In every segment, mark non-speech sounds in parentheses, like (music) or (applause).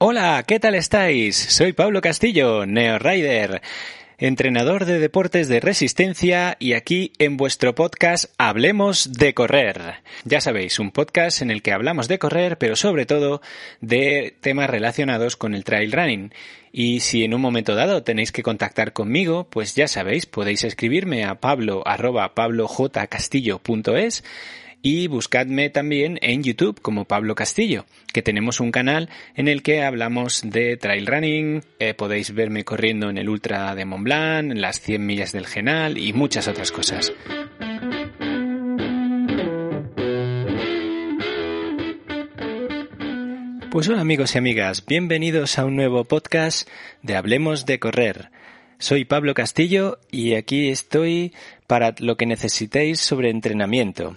Hola, ¿qué tal estáis? Soy Pablo Castillo, Neo Rider, entrenador de deportes de resistencia y aquí en vuestro podcast Hablemos de correr. Ya sabéis, un podcast en el que hablamos de correr, pero sobre todo de temas relacionados con el trail running. Y si en un momento dado tenéis que contactar conmigo, pues ya sabéis, podéis escribirme a pablo arroba pablojcastillo.es y buscadme también en YouTube como Pablo Castillo, que tenemos un canal en el que hablamos de trail running, eh, podéis verme corriendo en el Ultra de Mont Blanc, en las 100 millas del Genal y muchas otras cosas. Pues hola amigos y amigas, bienvenidos a un nuevo podcast de Hablemos de Correr. Soy Pablo Castillo y aquí estoy para lo que necesitéis sobre entrenamiento.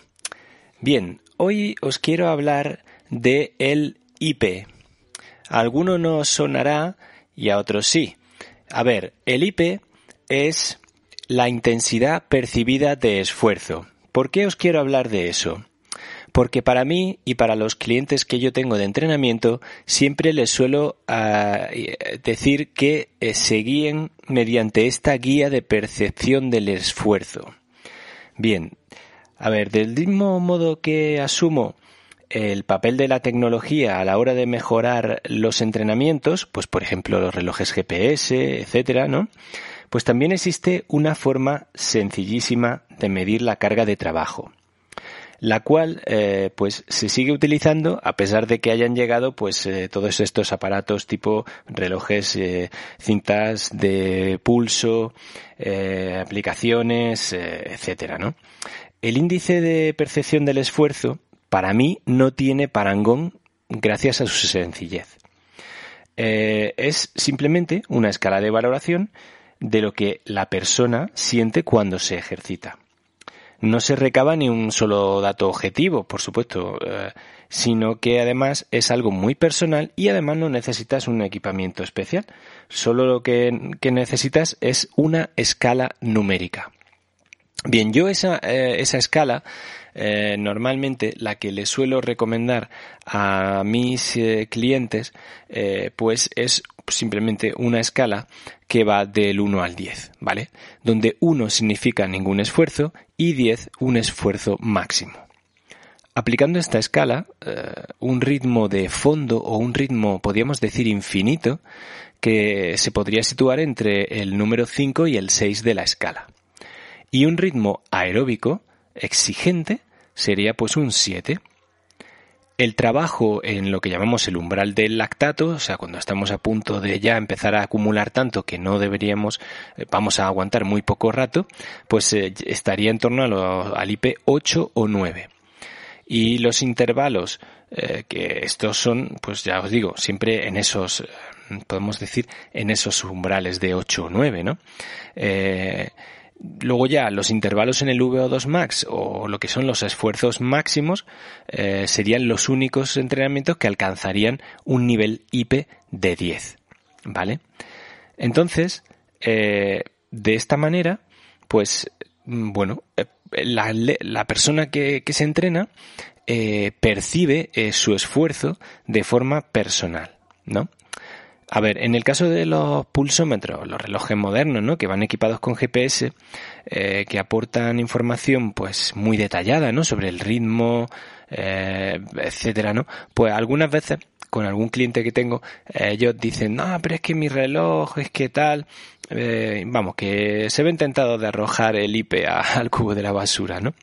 Bien, hoy os quiero hablar de el IP. A alguno no sonará y a otros sí. A ver, el IP es la intensidad percibida de esfuerzo. ¿Por qué os quiero hablar de eso? Porque para mí y para los clientes que yo tengo de entrenamiento siempre les suelo ah, decir que eh, se guíen mediante esta guía de percepción del esfuerzo. Bien, a ver, del mismo modo que asumo el papel de la tecnología a la hora de mejorar los entrenamientos, pues por ejemplo los relojes GPS, etcétera, ¿no? Pues también existe una forma sencillísima de medir la carga de trabajo, la cual eh, pues se sigue utilizando a pesar de que hayan llegado pues eh, todos estos aparatos tipo relojes, eh, cintas de pulso, aplicaciones, etcétera, ¿no? El índice de percepción del esfuerzo, para mí, no tiene parangón gracias a su sencillez. Eh, es simplemente una escala de valoración de lo que la persona siente cuando se ejercita. No se recaba ni un solo dato objetivo, por supuesto, eh, sino que además es algo muy personal y además no necesitas un equipamiento especial. Solo lo que necesitas es una escala numérica. Bien, yo esa, eh, esa escala, eh, normalmente la que le suelo recomendar a mis eh, clientes, pues es simplemente una escala que va del 1 al 10, ¿vale? Donde 1 significa ningún esfuerzo y 10 un esfuerzo máximo. Aplicando esta escala, un ritmo de fondo o un ritmo, podríamos decir, infinito, que se podría situar entre el número 5 y el 6 de la escala. Y un ritmo aeróbico exigente sería pues un 7. El trabajo en lo que llamamos el umbral del lactato, o sea, cuando estamos a punto de ya empezar a acumular tanto que no deberíamos, eh, vamos a aguantar muy poco rato, pues eh, estaría en torno al IP 8 o 9. Y los intervalos, eh, que estos son, pues ya os digo, siempre en esos, podemos decir, en esos umbrales de 8 o 9, ¿no? Luego ya los intervalos en el VO2 max o lo que son los esfuerzos máximos eh, serían los únicos entrenamientos que alcanzarían un nivel IP de 10. ¿Vale? Entonces, eh, de esta manera, pues, mm, bueno, eh, la, la, persona que, que se entrena percibe su esfuerzo de forma personal, ¿no? A ver, en el caso de los pulsómetros, los relojes modernos, ¿no? Que van equipados con GPS, eh, que aportan información, pues, muy detallada, ¿no? Sobre el ritmo, eh, etcétera, ¿no? Pues algunas veces, con algún cliente que tengo, ellos dicen, no, pero es que mi reloj, es que tal, eh, vamos, que se ven tentados de arrojar el IP (laughs) al cubo de la basura, ¿no?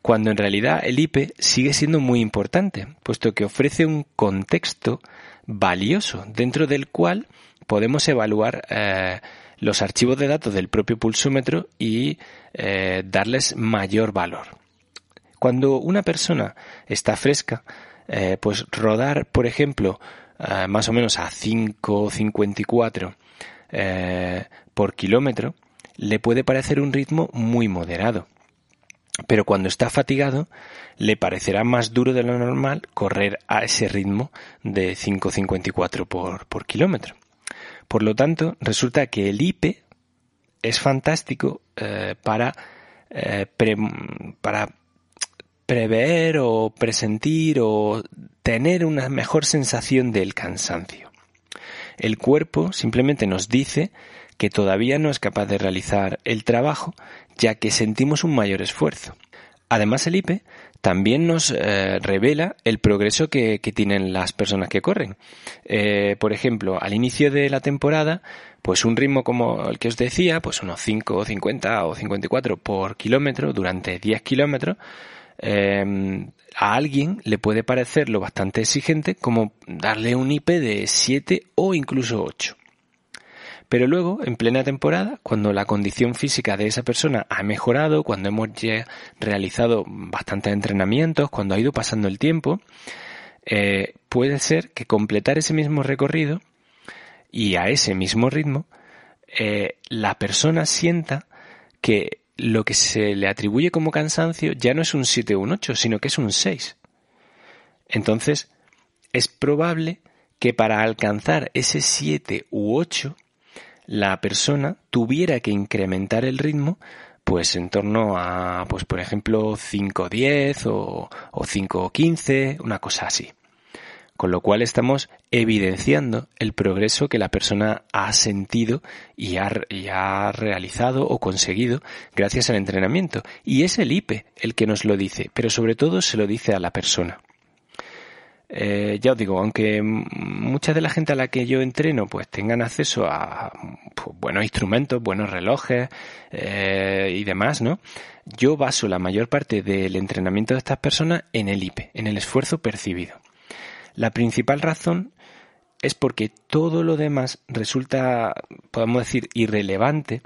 Cuando en realidad el IP sigue siendo muy importante, puesto que ofrece un contexto valioso dentro del cual podemos evaluar eh, los archivos de datos del propio pulsómetro y eh, darles mayor valor. Cuando una persona está fresca, pues rodar, por ejemplo, más o menos a 5.54 eh, por kilómetro, le puede parecer un ritmo muy moderado. Pero cuando está fatigado, le parecerá más duro de lo normal correr a ese ritmo de 5,54 por, por kilómetro. Por lo tanto, resulta que el IPE es fantástico eh, para, eh, para prever o presentir o tener una mejor sensación del cansancio. El cuerpo simplemente nos dice que todavía no es capaz de realizar el trabajo ya que sentimos un mayor esfuerzo. Además, el IPE también nos eh, revela el progreso que, tienen las personas que corren. Eh, por ejemplo, al inicio de la temporada, pues un ritmo como el que os decía, pues unos 5, 50 o 54 por kilómetro durante 10 kilómetros, eh, a alguien le puede parecer lo bastante exigente como darle un IP de 7 o incluso 8. Pero luego, en plena temporada, cuando la condición física de esa persona ha mejorado, cuando hemos ya realizado bastantes entrenamientos, cuando ha ido pasando el tiempo, eh, puede ser que completar ese mismo recorrido y a ese mismo ritmo, eh, la persona sienta que lo que se le atribuye como cansancio ya no es un 7 o un 8, sino que es un 6. Entonces, es probable que para alcanzar ese 7 u 8 la persona tuviera que incrementar el ritmo pues en torno a, pues por ejemplo, 5.10 o, o 5.15, una cosa así. Con lo cual estamos evidenciando el progreso que la persona ha sentido y ha, realizado o conseguido gracias al entrenamiento. Y es el IPE el que nos lo dice, pero sobre todo se lo dice a la persona. Eh, ya os digo, aunque mucha de la gente a la que yo entreno pues tengan acceso a pues, buenos instrumentos, buenos relojes eh, y demás, ¿no? Yo baso la mayor parte del entrenamiento de estas personas en el IPE, en el esfuerzo percibido. La principal razón es porque todo lo demás resulta, podemos decir, irrelevante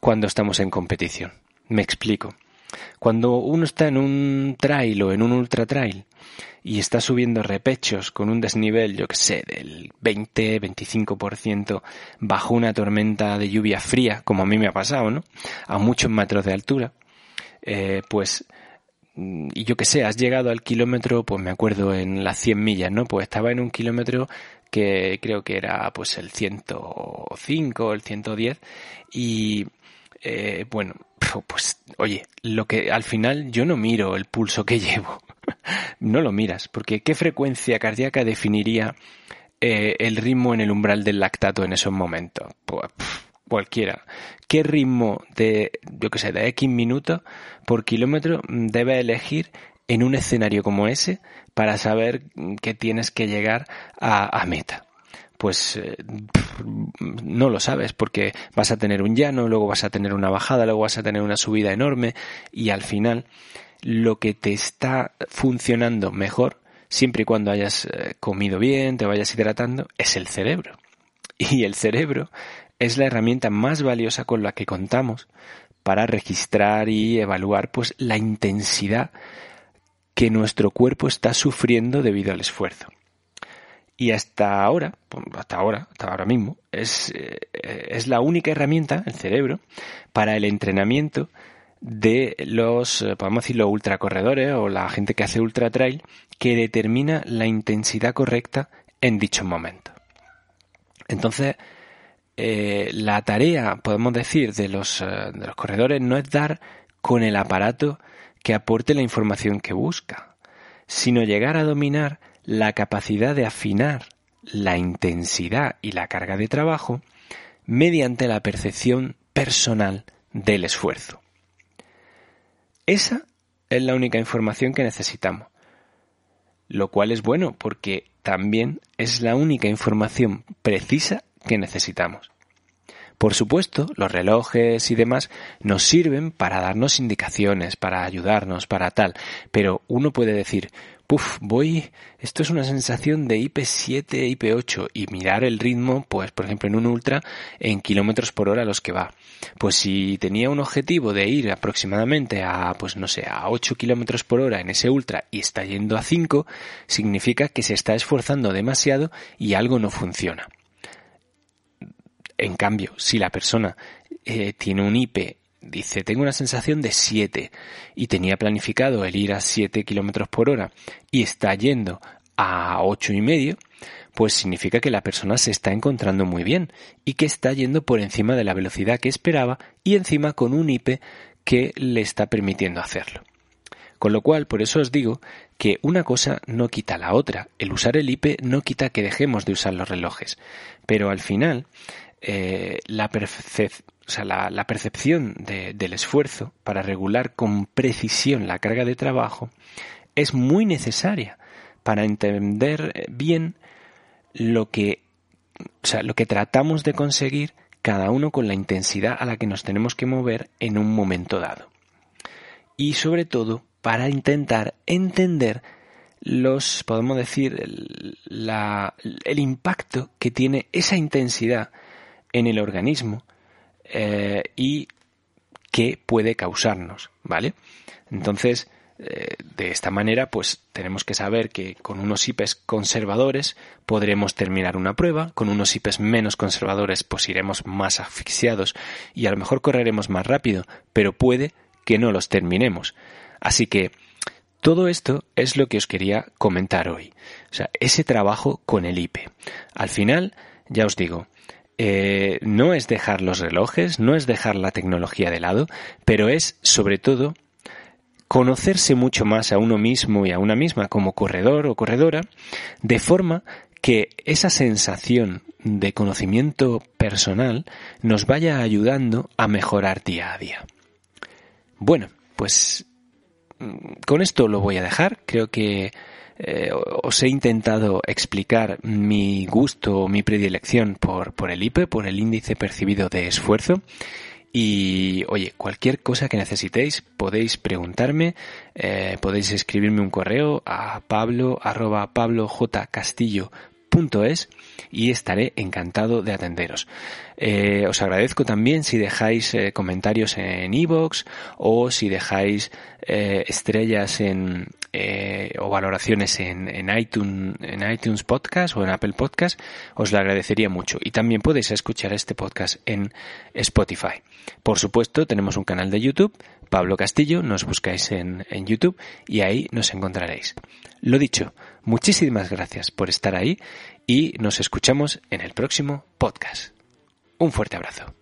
cuando estamos en competición. Me explico. Cuando uno está en un trail o en un ultra trail y está subiendo repechos con un desnivel, yo que sé, del 20-25% bajo una tormenta de lluvia fría, como a mí me ha pasado, ¿no? A muchos metros de altura, eh, pues y yo que sé, has llegado al kilómetro, pues me acuerdo en las 100 millas, ¿no? Pues estaba en un kilómetro que creo que era pues el 105, el 110 y eh, bueno, (laughs) pues oye, lo que al final yo no miro el pulso que (laughs) llevo, no lo miras, porque ¿qué frecuencia cardíaca definiría eh, el ritmo en el umbral del lactato en esos momentos? Pues cualquiera. ¿Qué ritmo de, yo que sé, de X minutos por kilómetro debe elegir en un escenario como ese para saber que tienes que llegar a meta? pues eh, no lo sabes porque vas a tener un llano, luego vas a tener una bajada, luego vas a tener una subida enorme y al final lo que te está funcionando mejor, siempre y cuando hayas eh, comido bien, te vayas hidratando, es el cerebro. Y el cerebro es la herramienta más valiosa con la que contamos para registrar y evaluar pues la intensidad que nuestro cuerpo está sufriendo debido al esfuerzo. Y hasta ahora, hasta ahora, hasta ahora mismo, es, eh, es la única herramienta, el cerebro, para el entrenamiento de los, eh, podemos decir, los ultracorredores o la gente que hace ultra trail, que determina la intensidad correcta en dichos momentos. Entonces, eh, la tarea, podemos decir, de los, de los corredores no es dar con el aparato que aporte la información que busca, sino llegar a dominar la capacidad de afinar la intensidad y la carga de trabajo mediante la percepción personal del esfuerzo. Esa es la única información que necesitamos, lo cual es bueno porque también es la única información precisa necesitamos. Por supuesto, los relojes y demás nos sirven para darnos indicaciones, para ayudarnos, para tal, pero uno puede decir, Uf, voy, esto es una sensación de IP7, IP8 y mirar el ritmo, pues por ejemplo en un ultra en kilómetros por hora los que va. Pues si tenía un objetivo de ir aproximadamente a, pues no sé, a 8 kilómetros por hora en ese ultra y está yendo a 5, significa que se está esforzando demasiado y algo no funciona. En cambio, si la persona eh, tiene un IP, dice, tengo una sensación de 7 y tenía planificado el ir a 7 kilómetros por hora y está yendo a ocho y medio, pues significa que la persona se está encontrando muy bien y que está yendo por encima de la velocidad que esperaba y encima con un IP que le está permitiendo hacerlo. Con lo cual, por eso os digo que una cosa no quita la otra. El usar el IP no quita que dejemos de usar los relojes. Pero al final, eh, la, percepción del esfuerzo para regular con precisión la carga de trabajo es muy necesaria para entender bien lo que, o sea, lo que tratamos de conseguir cada uno con la intensidad a la que nos tenemos que mover en un momento dado. Y sobre todo para intentar entender los, podemos decir, el impacto que tiene esa intensidad en el organismo eh, y qué puede causarnos, ¿vale? Entonces, eh, de esta manera, pues tenemos que saber que con unos IPs conservadores podremos terminar una prueba, con unos IPs menos conservadores pues iremos más asfixiados y a lo mejor correremos más rápido, pero puede que no los terminemos. Así que todo esto es lo que os quería comentar hoy. O sea, ese trabajo con el IP. Al final, ya os digo, eh, no es dejar los relojes, no es dejar la tecnología de lado, pero es sobre todo conocerse mucho más a uno mismo y a una misma como corredor o corredora, de forma que esa sensación de conocimiento personal nos vaya ayudando a mejorar día a día. Bueno, pues mm, con esto lo voy a dejar. Creo que eh, os he intentado explicar mi gusto o mi predilección por, por el IPE, por el índice percibido de esfuerzo. Y oye, cualquier cosa que necesitéis podéis preguntarme, eh, podéis escribirme un correo a pablo arroba pablojcastillo.es y estaré encantado de atenderos. Eh, os agradezco también si dejáis comentarios en iVoox o si dejáis estrellas en, o valoraciones en, en, iTunes, en iTunes Podcast o en Apple Podcast, os lo agradecería mucho. Y también podéis escuchar este podcast en Spotify. Por supuesto, tenemos un canal de YouTube, Pablo Castillo, nos buscáis en, en YouTube y ahí nos encontraréis. Lo dicho, muchísimas gracias por estar ahí y nos escuchamos en el próximo podcast. Un fuerte abrazo.